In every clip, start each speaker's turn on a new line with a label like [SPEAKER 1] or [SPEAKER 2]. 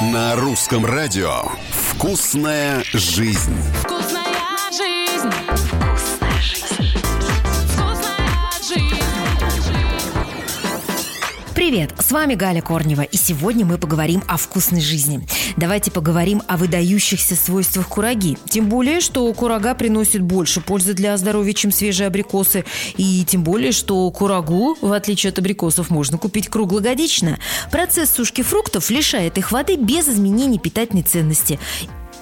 [SPEAKER 1] На русском радио «Вкусная жизнь».
[SPEAKER 2] Вкусная жизнь.
[SPEAKER 3] Привет, с вами Галя Корнева, и сегодня мы поговорим о вкусной жизни. Давайте поговорим о выдающихся свойствах кураги. Тем более, что курага приносит больше пользы для здоровья, чем свежие абрикосы. И тем более, что курагу, в отличие от абрикосов, можно купить круглогодично. Процесс сушки фруктов лишает их воды без изменений питательной ценности.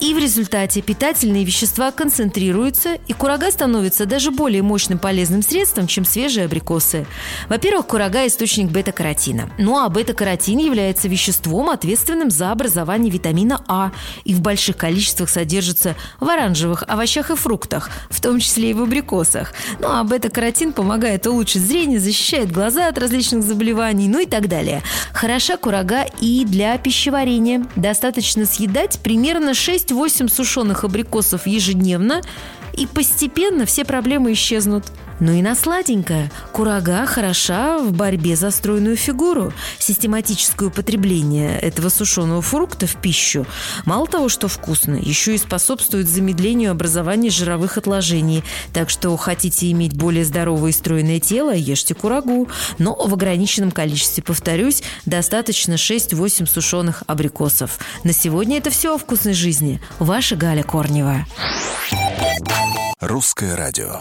[SPEAKER 3] И в результате питательные вещества концентрируются, и курага становится даже более мощным полезным средством, чем свежие абрикосы. Во-первых, курага – источник бета-каротина. Ну а бета-каротин является веществом, ответственным за образование витамина А, и в больших количествах содержится в оранжевых овощах и фруктах, в том числе и в абрикосах. Ну а бета-каротин помогает улучшить зрение, защищает глаза от различных заболеваний, ну и так далее. Хороша курага и для пищеварения. Достаточно съедать примерно 6-8 сушеных абрикосов ежедневно, и постепенно все проблемы исчезнут. Ну и на сладенькое. Курага хороша в борьбе за стройную фигуру. Систематическое употребление этого сушеного фрукта в пищу мало того, что вкусно, еще и способствует замедлению образования жировых отложений. Так что хотите иметь более здоровое и стройное тело, ешьте курагу. Но в ограниченном количестве, повторюсь, достаточно 6-8 сушеных абрикосов. На сегодня это все о вкусной жизни. Ваша Галя Корнева.
[SPEAKER 1] Русское радио.